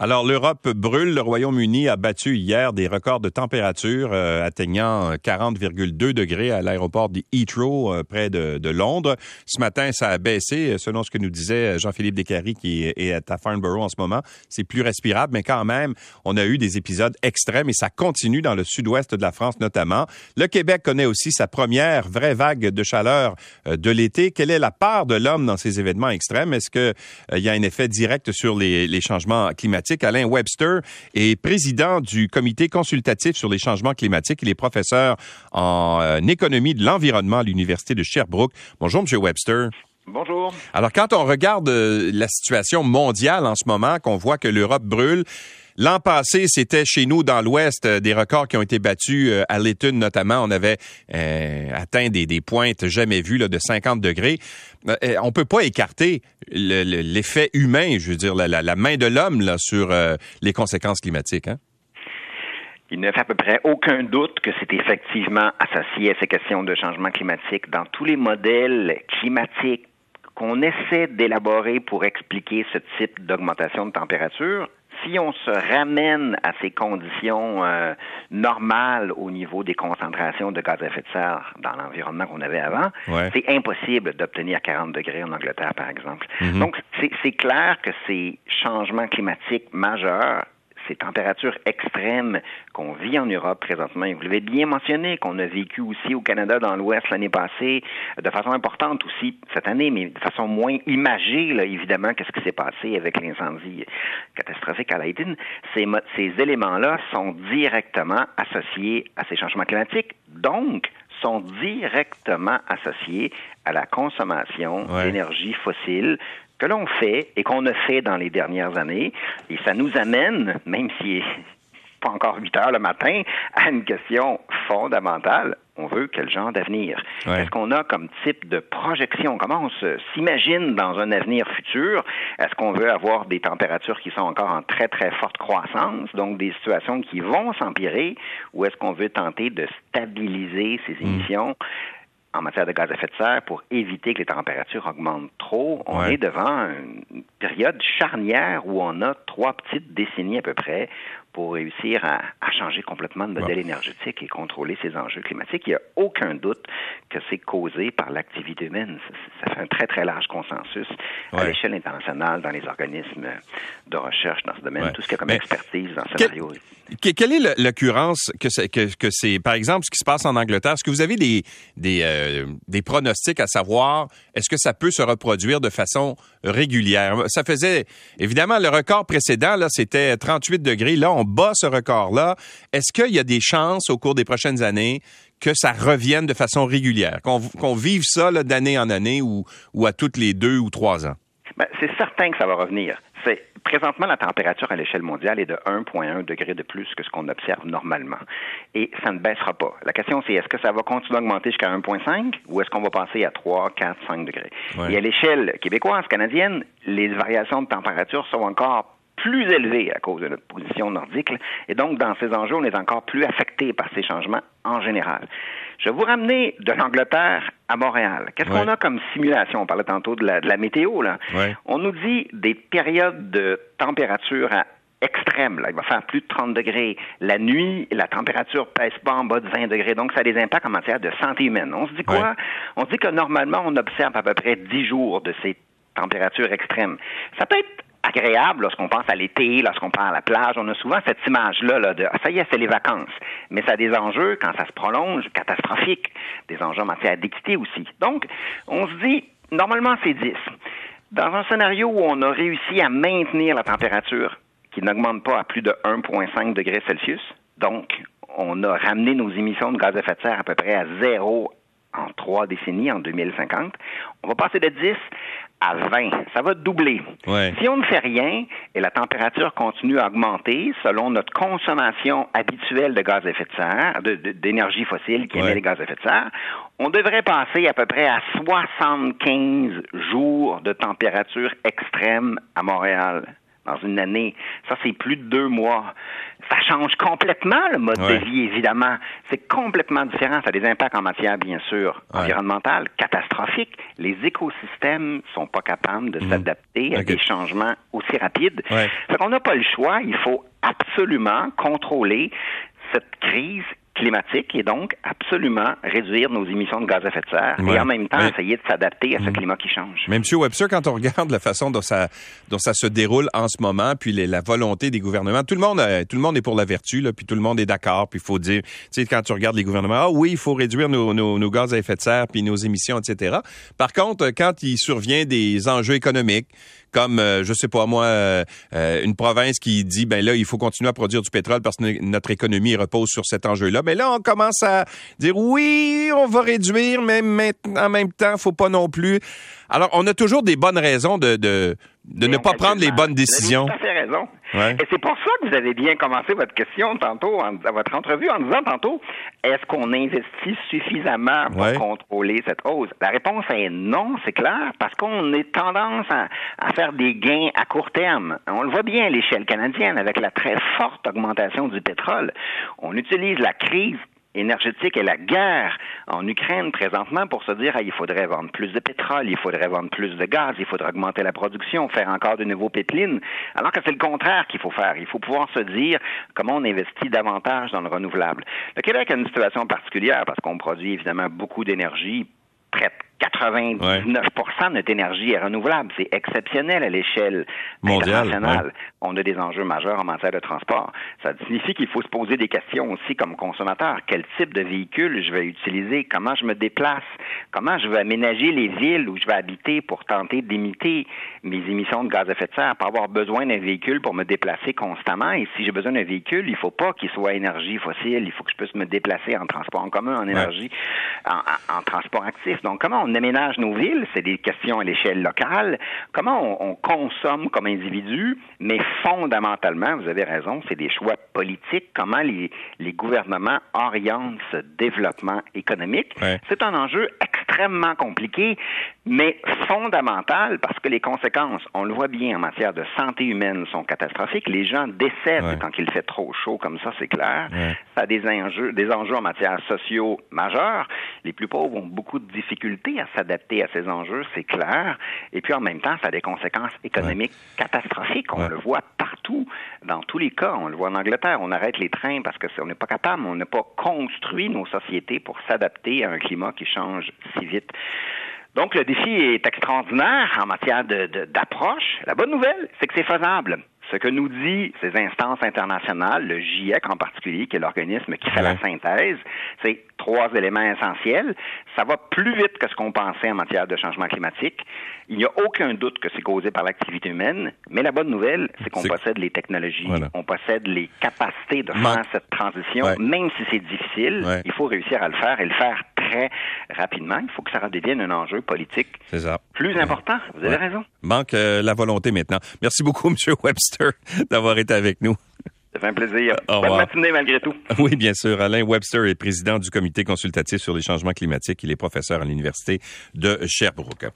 Alors, l'Europe brûle. Le Royaume-Uni a battu hier des records de température, euh, atteignant 40,2 degrés à l'aéroport de Heathrow, euh, près de, Londres. Ce matin, ça a baissé, selon ce que nous disait Jean-Philippe Descaries, qui est à Farnborough en ce moment. C'est plus respirable, mais quand même, on a eu des épisodes extrêmes et ça continue dans le sud-ouest de la France notamment. Le Québec connaît aussi sa première vraie vague de chaleur euh, de l'été. Quelle est la part de l'homme dans ces événements extrêmes? Est-ce qu'il y a un effet direct sur les, les changements climatiques? Alain Webster est président du comité consultatif sur les changements climatiques. Il est professeur en euh, économie de l'environnement à l'Université de Sherbrooke. Bonjour, M. Webster. Bonjour. Alors, quand on regarde euh, la situation mondiale en ce moment, qu'on voit que l'Europe brûle, L'an passé, c'était chez nous dans l'Ouest euh, des records qui ont été battus euh, à l'étude notamment. On avait euh, atteint des, pointes jamais vues là, de 50 degrés. on peut pas écarter l'effet humain, je veux dire, la, main de l'homme sur les conséquences climatiques. Hein? Il ne fait à peu près aucun doute que c'est effectivement associé à ces questions de changement climatique. Dans tous les modèles climatiques qu'on essaie d'élaborer pour expliquer ce type d'augmentation de température, si on se ramène à ces conditions euh, normales au niveau des concentrations de gaz à effet de serre dans l'environnement qu'on avait avant, c'est impossible d'obtenir 40 degrés en Angleterre, par exemple. Mm-hmm. Donc, c'est clair que ces changements climatiques majeurs ces températures extrêmes qu'on vit en Europe présentement, et vous l'avez bien mentionné, qu'on a vécu aussi au Canada dans l'Ouest l'année passée, de façon importante aussi cette année, mais de façon moins imagée, là, évidemment, qu'est-ce qui s'est passé avec l'incendie catastrophique à Leiden. Ces, ces éléments-là sont directement associés à ces changements climatiques, donc sont directement associés à la consommation d'énergie fossile que l'on fait et qu'on a fait dans les dernières années. Et ça nous amène, même si pas encore 8 heures le matin, à une question fondamentale. On veut quel genre d'avenir? Est-ce qu'on a comme type de projection? Comment on s'imagine dans un avenir futur? Est-ce qu'on veut avoir des températures qui sont encore en très, très forte croissance, donc des situations qui vont s'empirer, ou est-ce qu'on veut tenter de stabiliser ces hmm. émissions? En matière de gaz à effet de serre pour éviter que les températures augmentent trop. On est devant une période charnière où on a trois petites décennies à peu près pour réussir à, changer complètement de modèle énergétique et contrôler ces enjeux climatiques. Il n'y a aucun doute que c'est causé par l'activité humaine. Ça, fait un très, très large consensus à l'échelle internationale, dans les organismes de recherche dans ce domaine, tout ce qu'il y a comme expertise dans ce scénario. quelle est l'occurrence que c'est, que, c'est, par exemple, ce qui se passe en Angleterre? Est-ce que vous avez des, des, euh, des pronostics à savoir? Est-ce que ça peut se reproduire de façon régulière? Ça faisait, évidemment, le record précédent, là, c'était 38 degrés. Là, on bat ce record-là. Est-ce qu'il y a des chances au cours des prochaines années que ça revienne de façon régulière, qu'on vive ça d'année en année ou, ou à toutes les deux ou trois ans? Ben, c'est certain que ça va revenir. C'est présentement la température à l'échelle mondiale est de 1,1 degré de plus que ce qu'on observe normalement, et ça ne baissera pas. La question c'est est-ce que ça va continuer d'augmenter jusqu'à 1,5 ou est-ce qu'on va passer à 3, 4, 5 degrés? Et à l'échelle québécoise, canadienne, les variations de température sont encore plus élevé à cause de notre position nordique. Et donc, dans ces enjeux, on est encore plus affecté par ces changements en général. Je vais vous ramener de l'Angleterre à Montréal. Qu'est-ce qu'on a comme simulation? On parlait tantôt de la, météo. Là. On nous dit des périodes de température à extrême. Là. Il va faire plus de 30 degrés. La nuit, la température pèse pas en bas de 20 degrés. Donc, ça a des impacts en matière de santé humaine. On se dit quoi? On se dit que normalement, on observe à peu près 10 jours de ces températures extrêmes. Ça peut être agréable lorsqu'on pense à l'été, lorsqu'on part à la plage. On a souvent cette image-là là, de ah, ça y est, c'est les vacances. Mais ça a des enjeux, quand ça se prolonge, catastrophiques, des enjeux en matière d'équité aussi. Donc, on se dit, normalement, c'est 10. Dans un scénario où on a réussi à maintenir la température qui n'augmente pas à plus de 1,5 degrés Celsius, donc on a ramené nos émissions de gaz à effet de serre à peu près à zéro en trois décennies, en 2050. On va passer de 10 à 20. Ça va doubler. Si on ne fait rien et la température continue à augmenter selon notre consommation habituelle de gaz à effet de serre, d'énergie fossile qui émet les gaz à effet de serre, on devrait passer à peu près à 75 jours de température extrême à Montréal dans une année. Ça, c'est plus de deux mois. Ça change complètement le mode de vie, évidemment. C'est complètement différent. Ça a des impacts en matière, bien sûr, environnementale, catastrophique. Les écosystèmes sont pas capables de mhm. s'adapter à des changements aussi rapides. Ouais. Fait qu'on n'a pas le choix. Il faut absolument contrôler cette crise climatique et donc absolument réduire nos émissions de gaz à effet de serre et en même temps essayer de s'adapter à ce mm. climat qui change. Mais M. Webster, quand on regarde la façon dont ça, dont ça se déroule en ce moment, puis la volonté des gouvernements, tout le monde, euh, tout le monde est pour la vertu, là, puis tout le monde est d'accord, puis il faut dire, tu sais, quand tu regardes les gouvernements, ah oui, il faut réduire nos, nos, nos gaz à effet de serre, puis nos émissions, etc. Par contre, quand il survient des enjeux économiques, comme euh, je sais pas moi euh, euh, une province qui dit ben là il faut continuer à produire du pétrole parce que notre économie repose sur cet enjeu-là. Mais là on commence à dire oui, on va réduire mais en même temps, faut pas non plus. Alors on a toujours des bonnes raisons de, de ne pas prendre les bonnes décisions. Vous avez raison. Et c'est pour ça que vous avez bien commencé votre question tantôt, en, votre entrevue, en disant tantôt, est-ce qu'on investit suffisamment pour contrôler cette hausse? La réponse est non, c'est clair, parce qu'on est tendance à, à, faire des gains à court terme. On le voit bien à l'échelle canadienne avec la très forte augmentation du pétrole. On utilise la crise énergétique et la guerre en Ukraine présentement pour se dire il faudrait vendre plus de pétrole, il faudrait vendre plus de gaz, il faudrait augmenter la production, faire encore de nouveaux pipelines, alors que c'est le contraire qu'il faut faire. Il faut pouvoir se dire comment on investit davantage dans le renouvelable. Le Québec a une situation particulière parce qu'on produit évidemment beaucoup d'énergie, près 99% de notre énergie est renouvelable. C'est exceptionnel à l'échelle internationale. On a des enjeux majeurs en matière de transport. Ça signifie qu'il faut se poser des questions aussi comme consommateur. Quel type de véhicule je vais utiliser? Comment je me déplace? Comment je vais aménager les villes où je vais habiter pour tenter d'imiter mes émissions de gaz à effet de serre, pas avoir besoin d'un véhicule pour me déplacer constamment. Et si j'ai besoin d'un véhicule, il faut pas qu'il soit énergie fossile. Il faut que je puisse me déplacer en transport en commun, en énergie, en, en transport actif. Donc, comment on aménage nos villes, c'est des questions à l'échelle locale. Comment on, consomme comme individu, mais fondamentalement, vous avez raison, c'est des choix politiques. Comment les, les gouvernements orientent ce développement économique? C'est un enjeu extrêmement compliqué, mais fondamental parce que les conséquences, on le voit bien en matière de santé humaine, sont catastrophiques. Les gens décèdent quand il fait trop chaud, comme ça, c'est clair. Ça a des enjeux, des enjeux en matière sociaux majeurs. Les plus pauvres ont beaucoup de difficultés à s'adapter à ces enjeux, c'est clair. Et puis en même temps, ça a des conséquences économiques catastrophiques. On le voit partout, dans tous les cas. On le voit en Angleterre. On arrête les trains parce que on n'est pas capable, on n'a pas construit nos sociétés pour s'adapter à un climat qui change si vite. Donc, le défi est extraordinaire en matière d'approche. La bonne nouvelle, c'est que c'est faisable. Ce que nous dit ces instances internationales, le GIEC en particulier, qui est l'organisme qui fait la synthèse, c'est trois éléments essentiels. Ça va plus vite que ce qu'on pensait en matière de changement climatique. Il n'y a aucun doute que c'est causé par l'activité humaine, mais la bonne nouvelle, c'est qu'on possède les technologies, on possède les capacités de faire cette transition, même si c'est difficile. Il faut réussir à le faire et le faire très rapidement. Il faut que ça redevienne un enjeu politique plus important. Vous avez raison. Manque euh, la volonté maintenant. Merci beaucoup, M. Webster, d'avoir été avec nous. Ça fait un plaisir. Bonne matinée malgré tout. Oui, bien sûr. Alain Webster est président du comité consultatif sur les changements climatiques. Il est professeur à l'Université de Sherbrooke.